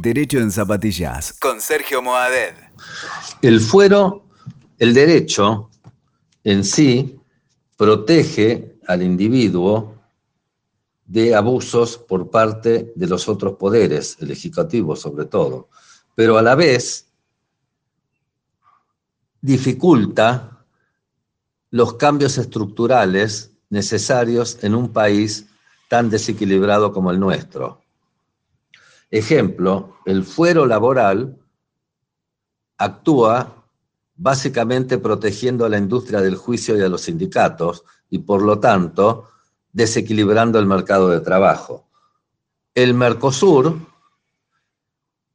Derecho en Zapatillas con Sergio Moadet. El fuero, el derecho en sí, protege al individuo de abusos por parte de los otros poderes, el ejecutivo sobre todo, pero a la vez dificulta los cambios estructurales necesarios en un país tan desequilibrado como el nuestro. Ejemplo, el fuero laboral actúa básicamente protegiendo a la industria del juicio y a los sindicatos y por lo tanto desequilibrando el mercado de trabajo. El Mercosur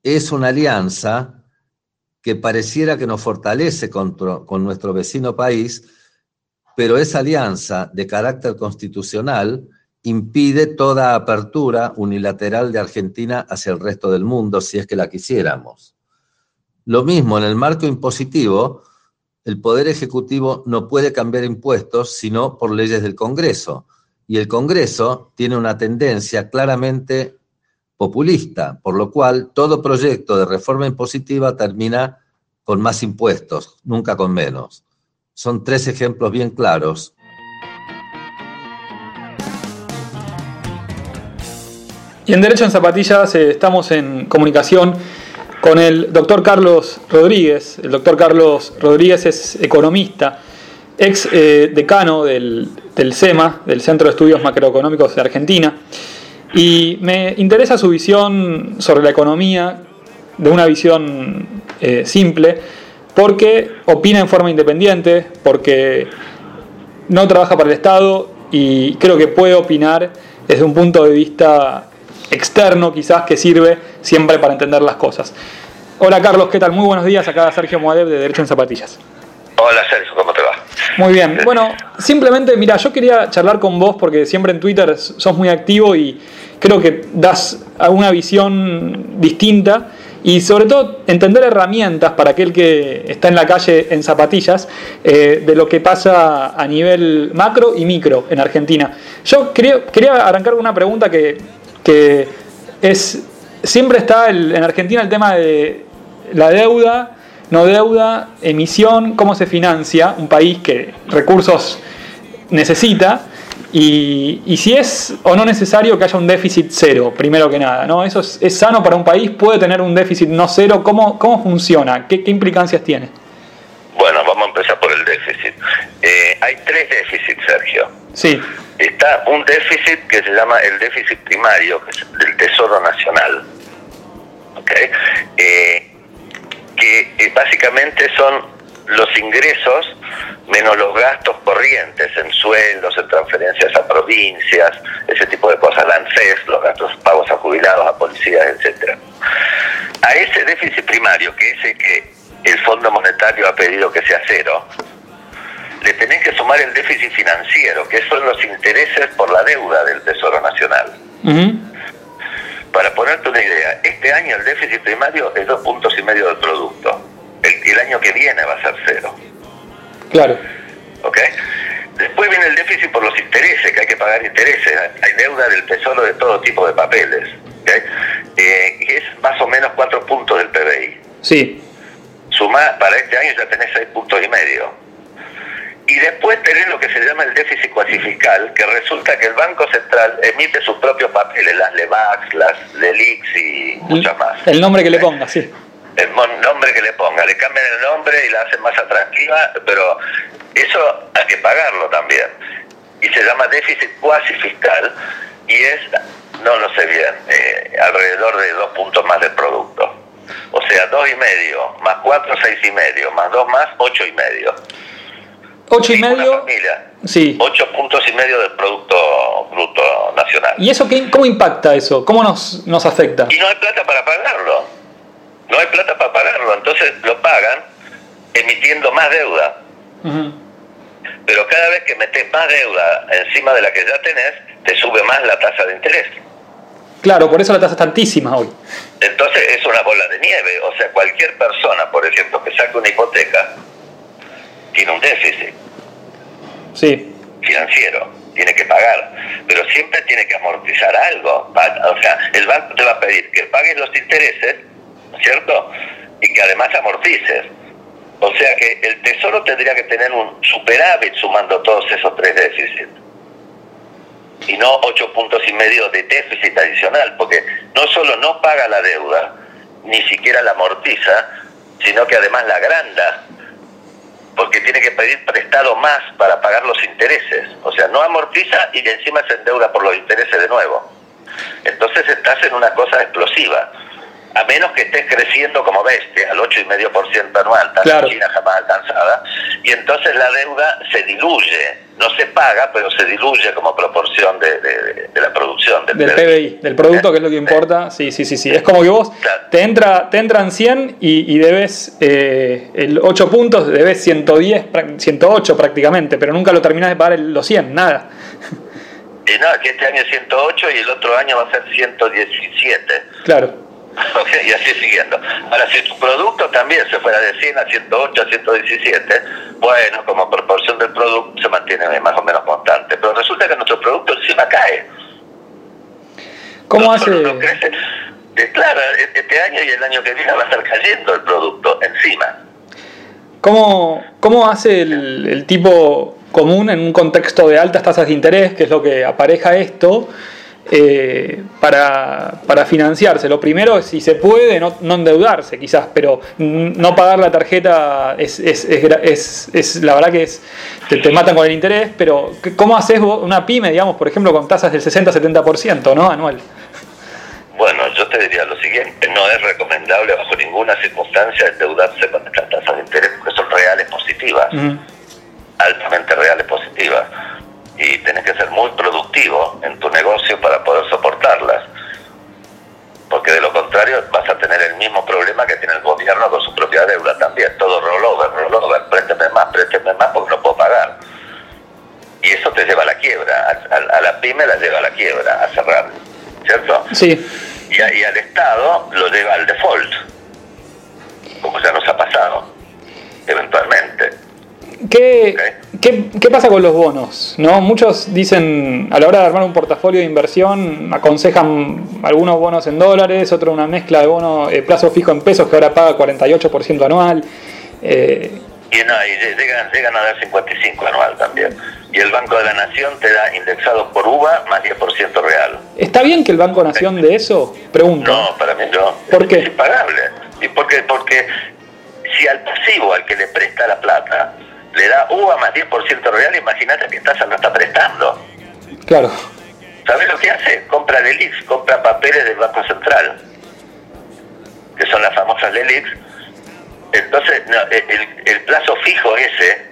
es una alianza que pareciera que nos fortalece con, nuestro vecino país, pero esa alianza de carácter constitucional impide toda apertura unilateral de Argentina hacia el resto del mundo si es que la quisiéramos. Lo mismo, en el marco impositivo, el Poder Ejecutivo no puede cambiar impuestos sino por leyes del Congreso. Y el Congreso tiene una tendencia claramente populista, por lo cual todo proyecto de reforma impositiva termina con más impuestos, nunca con menos. Son tres ejemplos bien claros Y en Derecho en Zapatillas eh, estamos en comunicación con el doctor Carlos Rodríguez. El doctor Carlos Rodríguez es economista, ex eh, decano del, del, CEMA, del Centro de Estudios Macroeconómicos de Argentina. Y me interesa su visión sobre la economía, de una visión eh, simple, porque opina en forma independiente, porque no trabaja para el Estado y creo que puede opinar desde un punto de vista externo quizás que sirve siempre para entender las cosas. Hola Carlos, ¿qué tal? Muy buenos días, acá Sergio Moadev de Derecho en Zapatillas. Hola Sergio, ¿cómo te va? Muy bien, bueno, simplemente, mira, yo quería charlar con vos porque siempre en Twitter sos muy activo y creo que das una visión distinta y sobre todo entender herramientas para aquel que está en la calle en zapatillas eh, de lo que pasa a nivel macro y micro en Argentina. Yo quería, quería arrancar con una pregunta que que es, siempre está en Argentina el tema de la deuda, no deuda, emisión, cómo se financia un país que recursos necesita y, si es o no necesario que haya un déficit cero, primero que nada. ¿no? ¿Eso es, sano para un país? ¿Puede tener un déficit no cero? ¿Cómo, cómo funciona? ¿Qué, implicancias tiene? Bueno, hay tres déficits, Sergio. Sí está un déficit que se llama el déficit primario, que es del Tesoro Nacional, eh, que eh, básicamente son los ingresos menos los gastos corrientes en sueldos, en transferencias a provincias, ese tipo de cosas, la ANSES, los gastos pagos a jubilados, a policías, etcétera. A ese déficit primario, que es el que el Fondo Monetario ha pedido que sea cero, le tenés que sumar el déficit financiero, que son los intereses por la deuda del Tesoro Nacional. Para ponerte una idea, este año el déficit primario es dos puntos y medio del producto. El, año que viene va a ser cero. Claro. ¿Ok? Después viene el déficit por los intereses, que hay que pagar intereses. Hay deuda del Tesoro de todo tipo de papeles. Eh, y es más o menos cuatro puntos del PBI. Sí. Suma, para este año ya tenés seis puntos y medio. Y después tenés lo que se llama el déficit cuasi fiscal, que resulta que el Banco Central emite sus propios papeles, las LEVAX, las LELIX y muchas más. El nombre que le ponga, sí. El nombre que le ponga, le cambian el nombre y la hacen más atractiva, pero eso hay que pagarlo también. Y se llama déficit cuasi fiscal y es, no lo sé bien, eh, alrededor de dos puntos más del producto. O sea, dos y medio, más cuatro, seis y medio, más dos más, ocho y medio. Ocho y medio. sí. Ocho puntos y medio del Producto Bruto Nacional. ¿Y eso qué, cómo impacta eso? ¿Cómo nos, nos afecta? Y no hay plata para pagarlo. No hay plata para pagarlo. Entonces lo pagan emitiendo más deuda. Pero cada vez que metes más deuda encima de la que ya tenés, te sube más la tasa de interés. Claro, por eso la tasa es tantísima hoy. Entonces es una bola de nieve. O sea, cualquier persona, por ejemplo, que saque una hipoteca, tiene un déficit sí. financiero. tiene que pagar, pero siempre tiene que amortizar algo. O sea, el banco te va a pedir que pagues los intereses, ¿cierto? Y que además amortices. O sea que el Tesoro tendría que tener un superávit sumando todos esos tres déficits. Y no ocho puntos y medio de déficit adicional, porque no solo no paga la deuda, ni siquiera la amortiza, sino que además la agranda, porque tiene que pedir prestado más para pagar los intereses. O sea, no amortiza y encima se endeuda por los intereses de nuevo. Entonces estás en una cosa explosiva a menos que estés creciendo como bestia, al 8,5% anual, tan China jamás alcanzada, y entonces la deuda se diluye, no se paga, pero se diluye como proporción de, la producción. Del, PBI. del producto, que es lo que importa. Sí, sí, sí, sí. Es como que vos te, entra, te entran 100 y, debes eh, el 8 puntos, debes 110, 108 prácticamente, pero nunca lo terminás de pagar los 100, nada. Y nada, que este año es 108 y el otro año va a ser 117. Claro. y así siguiendo. Ahora, si tu producto también se fuera de 100 a 108 a 117, bueno, como proporción del producto se mantiene más o menos constante. Pero resulta que nuestro producto encima cae. ¿Cómo hace? claro, e-, este año y el año que viene va a estar cayendo el producto encima. ¿Cómo, cómo hace el, el tipo común en un contexto de altas tasas de interés, que es lo que apareja esto? Eh, para, para, financiarse. Lo primero es, si se puede, no, endeudarse quizás, pero no pagar la tarjeta es, es, es, es la verdad que es te, matan con el interés, pero ¿cómo haces una pyme, digamos, por ejemplo, con tasas del 60-70% ¿no? anual? Bueno, yo te diría lo siguiente, no es recomendable bajo ninguna circunstancia endeudarse con estas tasas de interés porque son reales positivas, altamente reales positivas y tenés que ser muy productivo en tu negocio para poder soportarlas. Porque de lo contrario vas a tener el mismo problema que tiene el gobierno con su propia deuda también. Todo rollover, rollover, présteme más, présteme más porque no puedo pagar. Y eso te lleva a la quiebra. A, la pyme la lleva a la quiebra, a cerrar. ¿Cierto? Sí. Y, y al Estado lo lleva al default. Como ya nos ha pasado, eventualmente. ¿Qué, ¿qué, pasa con los bonos? ¿no? Muchos dicen, a la hora de armar un portafolio de inversión, aconsejan algunos bonos en dólares, otro una mezcla de bonos eh, plazo fijo en pesos que ahora paga 48% anual. Eh, y, no, y llegan, llegan, a dar 55 anual también. Y el Banco de la Nación te da indexado por UVA más 10% real. ¿Está bien que el Banco Nación de eso? Pregunto. No, para mí no. ¿Por qué? Es impagable. ¿Y porque, porque si al pasivo, al que le presta la plata, le da UVA más 10% real, imagínate que tasa no está prestando. Claro. ¿Sabes lo que hace? Compra LELIX, compra papeles del Banco Central, que son las famosas LELIX. Entonces, el, plazo fijo ese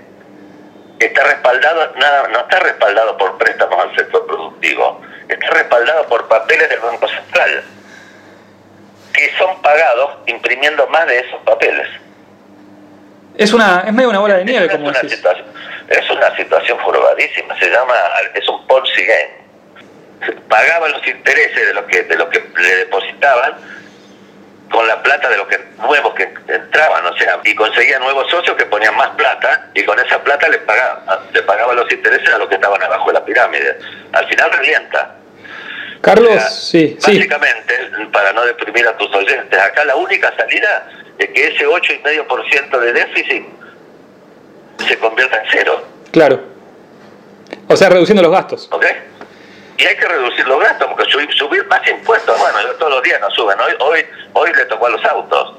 está respaldado, nada, no está respaldado por préstamos al sector productivo, está respaldado por papeles del Banco Central, que son pagados imprimiendo más de esos papeles. Es una es medio una bola de nieve, es como una situación, Es una situación jorobadísima, se llama, es un Ponzi game. Pagaba los intereses de lo que de lo que le depositaban con la plata de los que nuevos que entraban, o sea, y conseguía nuevos socios que ponían más plata y con esa plata le pagaba, le pagaba los intereses a los que estaban abajo de la pirámide. Al final revienta. Carlos, sí, básicamente, para no deprimir a tus oyentes, acá la única salida es que ese 8,5% de déficit se convierta en cero. Claro. O sea, reduciendo los gastos. ¿Ok? Y hay que reducir los gastos, porque subir, más impuestos, bueno, todos los días nos suben. Hoy, hoy, hoy le tocó a los autos.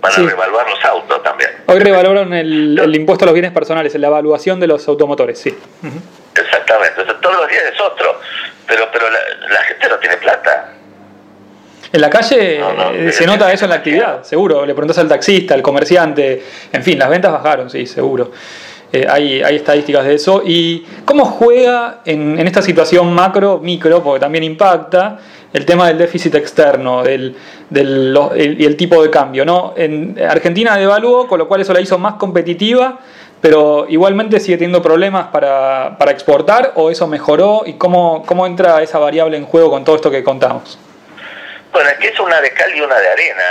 Van a revaluar los autos también. Hoy revaloraron el, el, impuesto a los bienes personales, la evaluación de los automotores, sí. Exactamente. Entonces, todos los días es otro. Pero, pero la gente no tiene plata. En la calle eh, se nota eso en la actividad, seguro. Le preguntas al taxista, al comerciante, en fin, las ventas bajaron, sí, seguro. Eh, hay, hay, estadísticas de eso. ¿Y cómo juega en, en, esta situación macro, micro, porque también impacta, el tema del déficit externo del, del, y el tipo de cambio? ¿no? En Argentina devaluó, con lo cual eso la hizo más competitiva, pero igualmente sigue teniendo problemas para, para exportar, o eso mejoró, y cómo, cómo entra esa variable en juego con todo esto que contamos. Bueno, es que es una de cal y una de arena.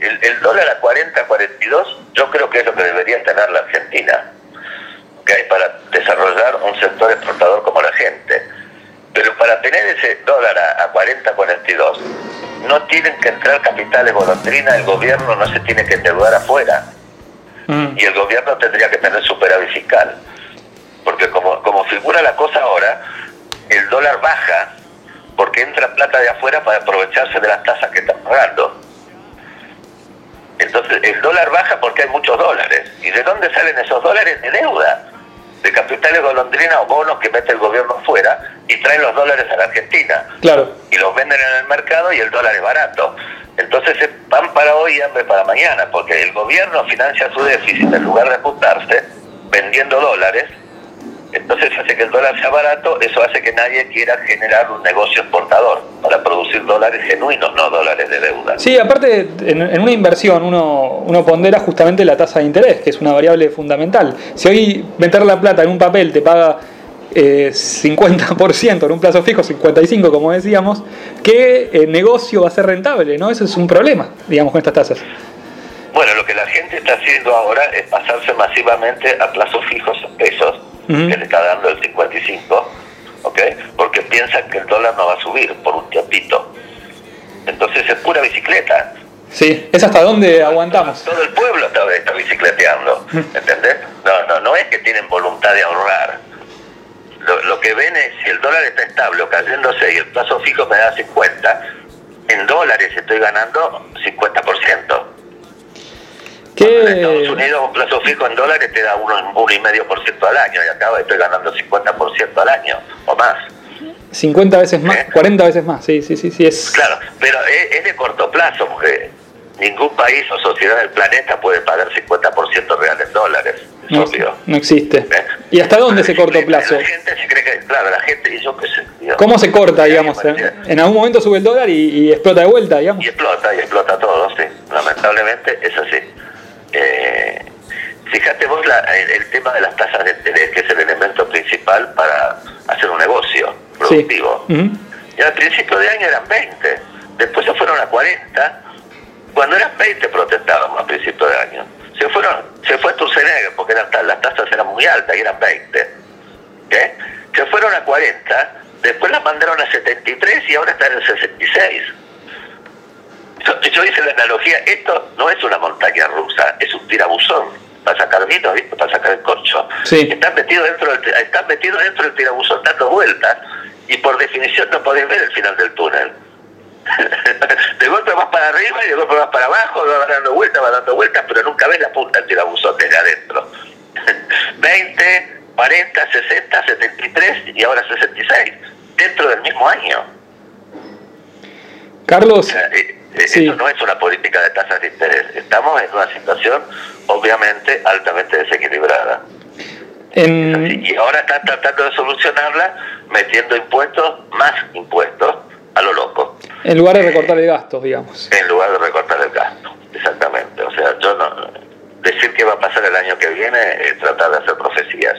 El, dólar a 40, 42, yo creo que es lo que debería tener la Argentina. ¿Ok? que hay para desarrollar un sector exportador como la gente. Pero para tener ese dólar a, a 40, 42, no tienen que entrar capitales golondrina, el gobierno no se tiene que endeudar afuera. Mm. Y el gobierno tendría que tener superávit fiscal. Porque como, como figura la cosa ahora, el dólar baja porque entra plata de afuera para aprovecharse de las tasas que están pagando. Entonces el dólar baja porque hay muchos dólares. ¿Y de dónde salen esos dólares? De deuda. De capitales golondrina o bonos que mete el gobierno afuera y traen los dólares a la Argentina. Claro. Y los venden en el mercado y el dólar es barato. Entonces es pan para hoy y hambre para mañana, porque el gobierno financia su déficit en lugar de ajustarse vendiendo dólares entonces hace que el dólar sea barato, eso hace que nadie quiera generar un negocio exportador para producir dólares genuinos, no dólares de deuda. Sí, aparte, en, en una inversión uno, uno pondera justamente la tasa de interés, que es una variable fundamental. Si hoy meter la plata en un papel te paga eh, 50% en un plazo fijo, 55% como decíamos, ¿qué eh, negocio va a ser rentable? ¿no? Eso es un problema, digamos, con estas tasas. Bueno, lo que la gente está haciendo ahora es pasarse masivamente a plazos fijos en que le está dando el 55, ¿ok? Porque piensan que el dólar no va a subir por un tiempito. Entonces es pura bicicleta. Sí, es hasta dónde aguantamos. Todo el pueblo está, está bicicleteando, ¿entendés? No, no, no es que tienen voluntad de ahorrar. Lo, lo que ven es si el dólar está estable o cayéndose y el plazo fijo me da 50, en dólares estoy ganando 50%. En Estados ¿Qué, Unidos un plazo fijo en dólares te da uno, uno y medio por ciento al año y acá estoy ganando 50% al año o más. 50 veces más, ¿Eh? 40 veces más, sí, sí, sí, sí, es... Claro, pero es, es de corto plazo porque ningún país o sociedad del planeta puede pagar 50% real en dólares. Es No, obvio. no existe. ¿Eh? ¿Y hasta dónde ese corto La- plazo? La gente se cree que, claro, la gente, y yo sé. digo, ¿Cómo se corta, digamos? En, parecía- en algún momento sube el dólar y, y explota de vuelta, digamos. Y explota, y explota todo, sí. Lamentablemente es así. Eh, fíjate vos la- el, el tema de las tasas de interés, que es el elemento principal para hacer un negocio productivo. Sí. Y al principio de año eran 20, después se fueron a 40. Cuando eran 20 protestábamos a principio de año. Se fueron, se fue Turcenegro porque eran, las tasas eran muy altas y eran 20. ¿Qué? Se fueron a 40, después las mandaron a 73 y ahora están en 66. Yo, yo hice la analogía, esto no es una montaña rusa, es un tirabuzón para sacar vino, ¿viste? para sacar el corcho. Sí. Están metidos dentro del, están metidos dentro del tirabuzón dando vueltas y por definición no podés ver el final del túnel. de golpe vas para arriba y de golpe vas para abajo, vas dando vueltas, vas dando vueltas, pero nunca ves la punta del tirabuzón desde adentro. 20, 40, 60, 73 y ahora 66, dentro del mismo año. Carlos, eh, Sí. Eso no es una política de tasas de interés. Estamos en una situación obviamente altamente desequilibrada. en, Y ahora están tratando de solucionarla metiendo impuestos, más impuestos, a lo loco, en lugar de recortar el gasto, digamos. en lugar de recortar el gasto. Exactamente. O sea, yo no. Decir qué va a pasar el año que viene es tratar de hacer profecías.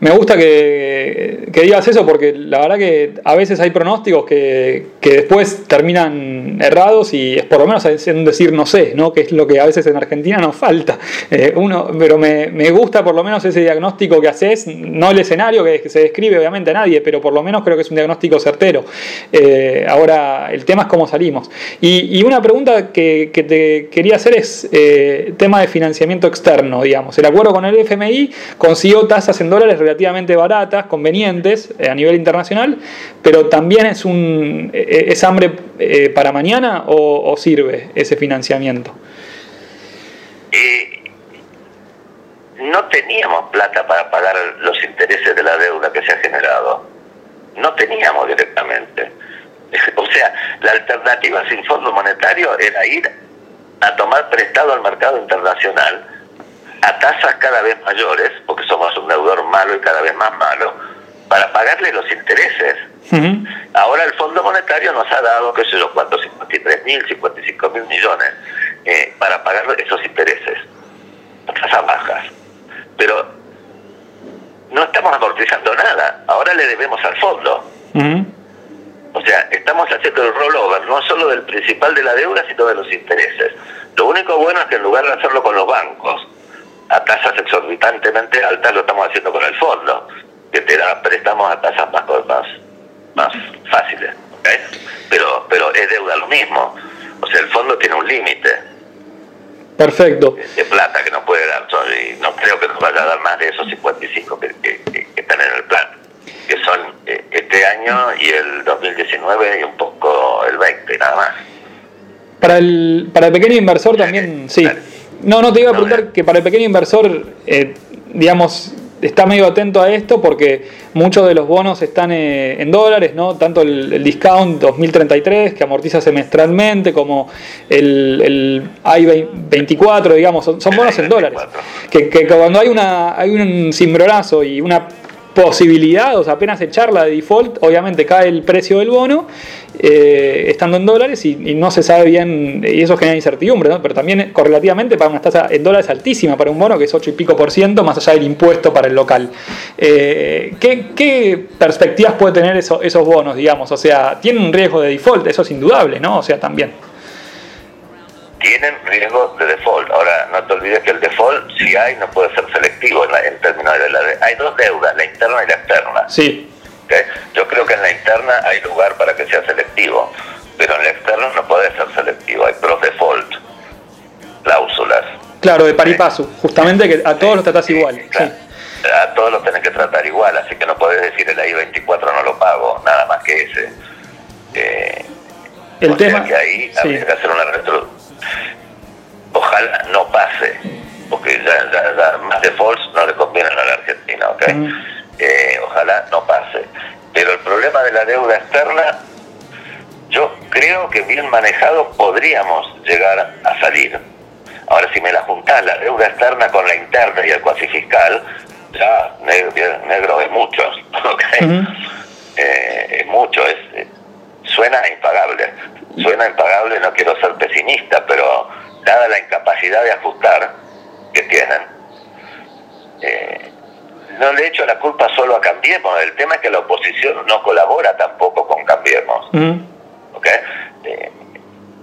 Me gusta que, que digas eso porque la verdad que a veces hay pronósticos que, que después terminan errados y es por lo menos es un decir no sé, ¿no? que es lo que a veces en Argentina nos falta. Eh, uno, pero me, me gusta por lo menos ese diagnóstico que haces, no el escenario que, se describe obviamente a nadie, pero por lo menos creo que es un diagnóstico certero. Eh, ahora, el tema es cómo salimos. Y, y una pregunta que, que te quería hacer es eh, tema de financiamiento externo, digamos. El acuerdo con el FMI consiguió tasas en dólares relativamente baratas, convenientes eh, a nivel internacional, pero también es un eh, es hambre eh, para mañana o, sirve ese financiamiento. No teníamos plata para pagar los intereses de la deuda que se ha generado. No teníamos directamente. O sea, la alternativa sin fondo monetario era ir a tomar prestado al mercado internacional a tasas cada vez mayores, porque somos un deudor malo y cada vez más malo, para pagarle los intereses. Ahora el Fondo Monetario nos ha dado, qué sé yo, cuántos, 53 mil, 55 mil millones eh, para pagar esos intereses, tasas bajas. Pero no estamos amortizando nada, ahora le debemos al fondo. O sea, estamos haciendo el rollover, no solo del principal de la deuda, sino de los intereses. Lo único bueno es que en lugar de hacerlo con los bancos, a tasas exorbitantemente altas lo estamos haciendo con el fondo, que te da préstamos a tasas más, más, más fáciles. Pero, pero es deuda lo mismo. O sea, el fondo tiene un límite. Perfecto. De plata que nos puede dar. Y no creo que nos vaya a dar más de esos 55 que, que, están en el plan. Que son eh, este año y el 2019 y un poco el 20, nada más. Para el, para el pequeño inversor también, sí. No, no, te iba a preguntar que para el pequeño inversor, eh, digamos, está medio atento a esto porque muchos de los bonos están eh, en dólares, ¿no? Tanto el, discount 2033 que amortiza semestralmente como el, el I-24, digamos, son, bonos en dólares. Que, que, cuando hay, una, hay un cimbronazo y una posibilidad, o sea, apenas echarla de default, obviamente cae el precio del bono, eh, estando en dólares y, no se sabe bien, y eso genera incertidumbre, ¿no? pero también correlativamente para una tasa en dólares altísima para un bono que es 8 y pico por ciento, más allá del impuesto para el local. Eh, ¿qué, perspectivas puede tener esos bonos, digamos? O sea, tienen un riesgo de default, eso es indudable, ¿no? O sea, también tienen riesgo de default. Ahora, no te olvides que el default, si hay, no puede ser selectivo en, términos de la... Hay dos deudas, la interna y la externa. Sí. Yo creo que en la interna hay lugar para que sea selectivo, pero en la externa no puede ser selectivo. Hay pro default, cláusulas. Claro, de paripasu, justamente que a todos los tratás igual. A todos los tenés que tratar igual, así que no podés decir el I-24 no lo pago, nada más que ese. Eh, el tema que ahí habría que hacer una retro Ojalá no pase, porque ya, más defaults no le conviene a la Argentina, ¿ok? Eh, ojalá no pase. Pero el problema de la deuda externa, yo creo que bien manejado podríamos llegar a salir. Ahora, si me la juntás la deuda externa con la interna y el cuasi fiscal, ya negro, es mucho, ¿ok? Eh, es mucho, es, suena impagable. Suena impagable, no quiero ser pesimista, pero dada la incapacidad de ajustar que tienen, eh, no le echo la culpa solo a Cambiemos. El tema es que la oposición no colabora tampoco con Cambiemos. Eh,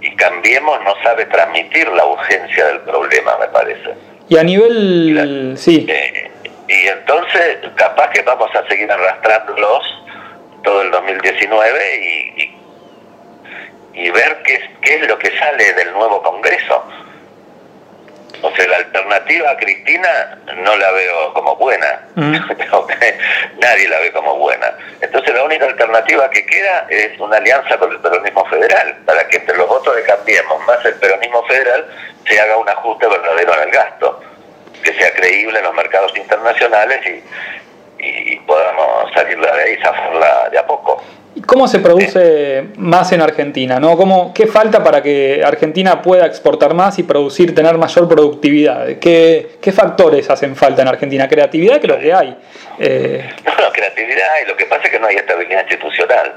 y Cambiemos no sabe transmitir la urgencia del problema, me parece. Y a nivel... sí. Eh, y entonces, capaz que vamos a seguir arrastrándolos todo el 2019 y y ver qué, qué es lo que sale del nuevo Congreso. O sea, la alternativa a Cristina no la veo como buena. Mm. Nadie la ve como buena. Entonces la única alternativa que queda es una alianza con el peronismo federal, para que entre los votos de Cambiemos más el peronismo federal se haga un ajuste verdadero en el gasto, que sea creíble en los mercados internacionales y, y, podamos salir de ahí y zafarla de a poco. ¿Cómo se produce más en Argentina? ¿no? ¿Cómo, ¿Qué falta para que Argentina pueda exportar más y producir, tener mayor productividad? ¿Qué, qué factores hacen falta en Argentina? ¿Creatividad? Creo que hay. Eh... No, creatividad hay. Lo que pasa es que no hay estabilidad institucional.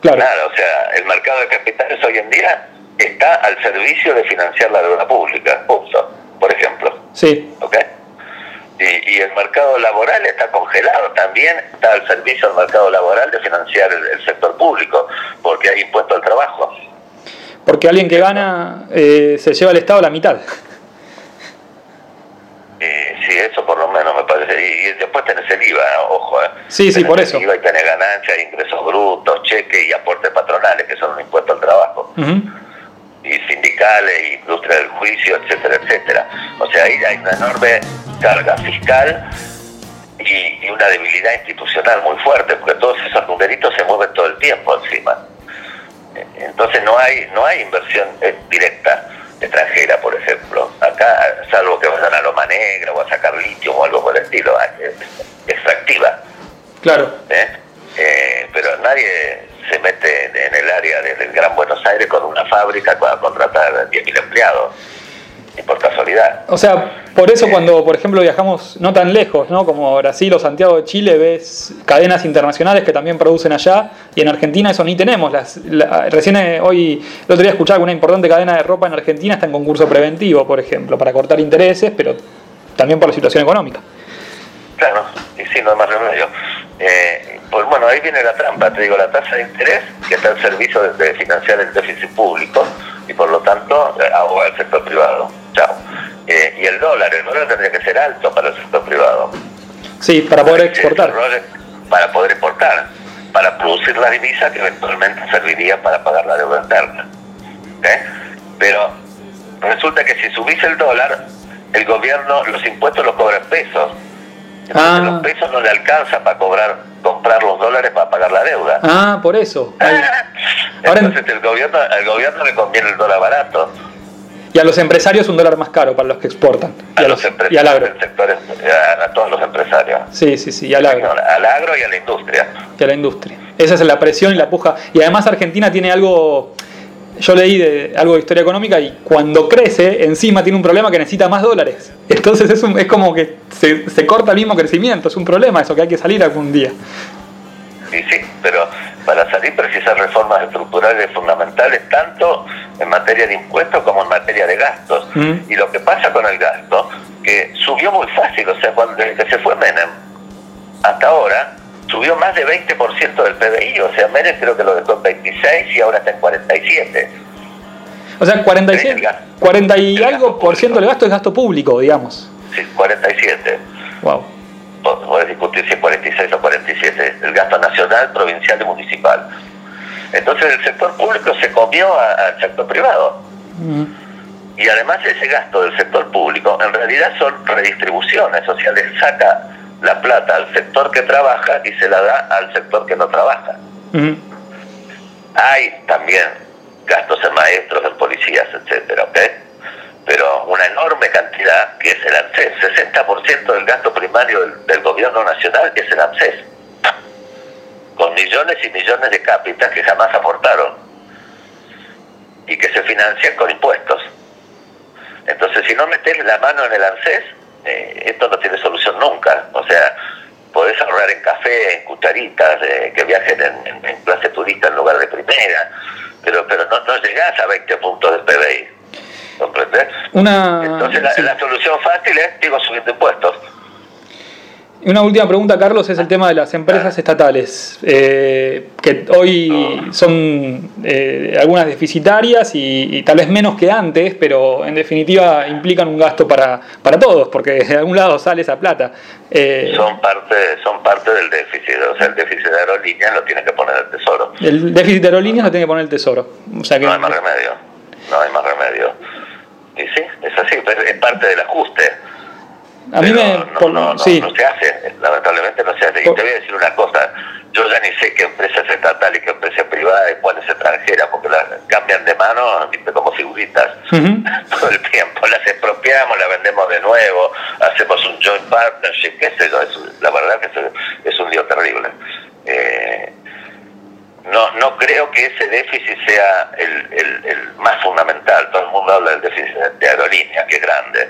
Claro. Nada, o sea, el mercado de capitales hoy en día está al servicio de financiar la deuda pública, por ejemplo. Sí. ¿Okay? Y, el mercado laboral está congelado. También está al servicio del mercado laboral de financiar el, sector público, porque hay impuesto al trabajo. Porque alguien que gana eh, se lleva al Estado la mitad. Eh, sí, eso por lo menos me parece. Y, después tenés el IVA, ojo. Eh. Sí, sí, por eso. IVA y tenés ganancias, ingresos brutos, cheques y aportes patronales, que son un impuesto al trabajo. Y sindicales, industria del juicio, etcétera, etcétera. O sea, ahí hay una enorme carga fiscal y, una debilidad institucional muy fuerte, porque todos esos numeritos se mueven todo el tiempo encima. Entonces no hay, no hay inversión eh, directa extranjera, por ejemplo. Acá, salvo que vayan a Loma Negra o a sacar litio o algo por el estilo, extractiva. Claro. ¿Eh? Eh, pero nadie se mete en el área del Gran Buenos Aires con una fábrica para contratar 10.000 empleados por casualidad. O sea, por eso cuando, por ejemplo, viajamos no tan lejos, ¿no? Como Brasil o Santiago de Chile, ves cadenas internacionales que también producen allá y en Argentina eso ni tenemos. Las, recién eh, hoy, el otro día escuchaba que una importante cadena de ropa en Argentina está en concurso preventivo, por ejemplo, para cortar intereses, pero también por la situación económica. Claro, y sí, no hay más remedio. Eh, pues bueno, ahí viene la trampa, te digo, la tasa de interés que está al servicio de, financiar el déficit público y por lo tanto eh, ahoga el sector privado. Chao. eh, y el dólar. El dólar tendría que ser alto para el sector privado. Sí, para poder exportar. Para poder exportar, para producir la divisa que eventualmente serviría para pagar la deuda interna. ¿Eh? Pero resulta que si subís el dólar, el gobierno los impuestos los cobra en pesos. Entonces Ah. los pesos no le alcanza para cobrar, comprar los dólares para pagar la deuda. Ah, por eso. Ahora- Entonces el gobierno, al gobierno le conviene el dólar barato. Y a los empresarios un dólar más caro para los que exportan. A Y, a los los, y al empresarios agro. sector, a, a todos los empresarios. Sí, sí, sí, y al agro. Al agro y a la industria. Y a la industria. Esa es la presión y la puja. Y además Argentina tiene algo... Yo leí de algo de historia económica y cuando crece, encima tiene un problema que necesita más dólares. Entonces es, un- es como que se, se corta el mismo crecimiento. Es un problema eso que hay que salir algún día. Y sí, pero para salir precisas reformas estructurales fundamentales, tanto en materia de impuestos como en materia de gastos. Mm. Y lo que pasa con el gasto, que subió muy fácil, o sea, cuando desde que se fue Menem hasta ahora, subió más de 20% del PBI, o sea, Menem creo que lo dejó 26 y ahora está en 47. O sea, 47, El gasto. 40 y algo por ciento del gasto es gasto público, digamos. Sí, 47. Wow. Po- Podés discutir si es 46 o 47, el gasto nacional, provincial y municipal. Entonces el sector público se comió al sector privado. Mm. Y además ese gasto del sector público en realidad son redistribuciones, o sea, le saca la plata al sector que trabaja y se la da al sector que no trabaja. Mm. Hay también gastos en maestros, en policías, etcétera, ¿ok? Pero una enorme cantidad, que es el ANSES, 60% del gasto primario del, gobierno nacional es el ANSES, con millones y millones de cápitas que jamás aportaron y que se financian con impuestos. Entonces, si no metes la mano en el ANSES, eh, esto no tiene solución nunca. O sea, podés ahorrar en café, en cucharitas, eh, que viajen en, en- en clase turista en lugar de primera, pero pero no, no llegás a 20 puntos del PBI. ¿Comprendés? Una, Entonces, la, sí. la solución fácil es, digo, subiendo impuestos. Y Una última pregunta, Carlos, es el tema de las empresas estatales, eh, que hoy son eh, algunas deficitarias y, y tal vez menos que antes, pero en definitiva implican un gasto para, para todos, porque de algún lado sale esa plata. Eh, Son parte son parte del déficit. O sea, el déficit de aerolíneas lo tiene que poner el Tesoro. el déficit de aerolíneas lo tiene que poner el Tesoro. O sea que, No hay más remedio. No hay más remedio. Y sí, es así, es parte del ajuste. A mí Pero me... no, por- no, no, sí. no se hace, lamentablemente no se hace. Y te voy a decir una cosa, yo ya ni sé qué empresa es estatal y qué empresa es privada y cuál es extranjera, porque las cambian de mano, como figuritas todo el tiempo. Las expropiamos, las vendemos de nuevo, hacemos un joint partnership, qué sé yo, es- la verdad que es, es un lío terrible. Eh, no, no creo que ese déficit sea el, el- el más fundamental. Todo el mundo habla del déficit de aerolínea, que es grande.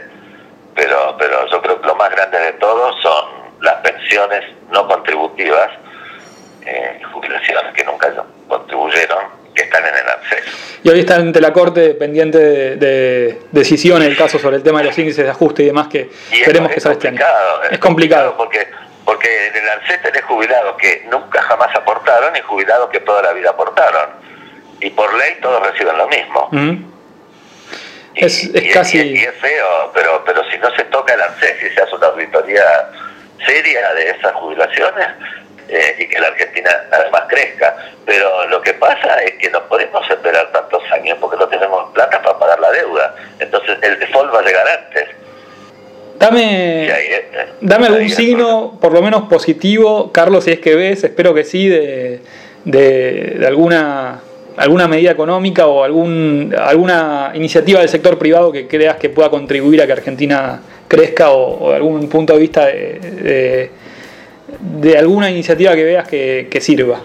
Pero, pero yo creo que lo más grande de todo son las pensiones no contributivas, eh, jubilaciones que nunca contribuyeron, que están en el ANSES. Y hoy está ante la Corte pendiente de, de decisión el caso sobre el tema de los índices de ajuste y demás que Y es- que es salga este año. complicado, Es complicado. porque porque en el ANSES tenés jubilados que nunca jamás aportaron y jubilados que toda la vida aportaron. Y por ley todos reciben lo mismo. Y- Es- es y, casi- y- es feo, pero, pero si no se toca el ANSES y se hace una auditoría seria de esas jubilaciones eh, y que la Argentina además crezca. Pero lo que pasa es que no podemos esperar tantos años porque no tenemos plata para pagar la deuda. Entonces el default va a llegar antes. Dame, ahí, eh, dame algún es signo, por lo menos positivo, Carlos, si es que ves, espero que sí, de, de- de alguna, alguna medida económica o algún, alguna iniciativa del sector privado que creas que pueda contribuir a que Argentina crezca o, o algún punto de vista de, de- de alguna iniciativa que veas que, que sirva.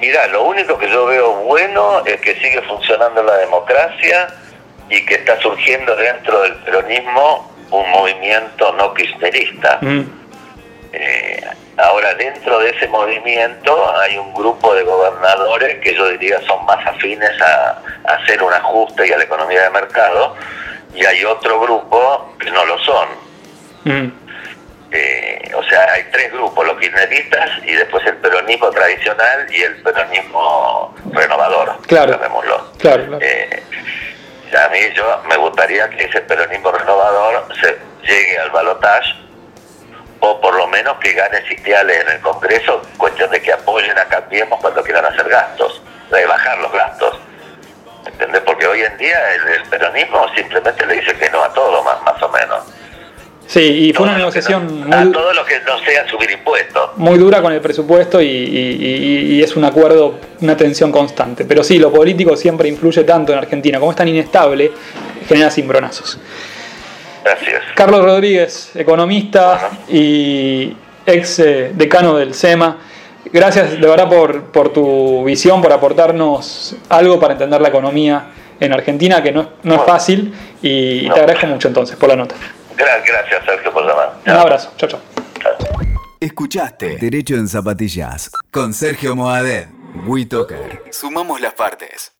Mira, lo único que yo veo bueno es que sigue funcionando la democracia y que está surgiendo dentro del peronismo un movimiento no kirchnerista. Mm, Eh, ahora, dentro de ese movimiento hay un grupo de gobernadores que yo diría son más afines a, a hacer un ajuste y a la economía de mercado, y hay otro grupo que no lo son. mm. Eh, o sea, hay tres grupos, los kirchneristas y después el peronismo tradicional y el peronismo renovador, Claro. llamémoslo. Claro, claro. Eh, a mí yo me gustaría que ese peronismo renovador se llegue al balotaje o por lo menos que gane sitiales en el Congreso, cuestión de que apoyen a Cambiemos cuando quieran hacer gastos, de bajar los gastos. ¿Entendés? Porque hoy en día el, peronismo simplemente le dice que no a todo, más, más o menos. Sí, y fue una negociación a todo lo que no sea subir impuestos. Muy dura con el presupuesto y, y, es un acuerdo, una tensión constante. Pero sí, lo político siempre influye tanto en Argentina. Como es tan inestable, genera cimbronazos. Gracias. Carlos Rodríguez, economista y ex eh, decano del SEMA. Gracias de verdad por, por, tu visión, por aportarnos algo para entender la economía en Argentina, que no, no es fácil, y te agradezco mucho entonces por la nota. Gracias, Sergio, por llamar. Un abrazo. Chao, chao. Escuchaste Derecho en Zapatillas con Sergio Moadet. WeToker. Sumamos las partes.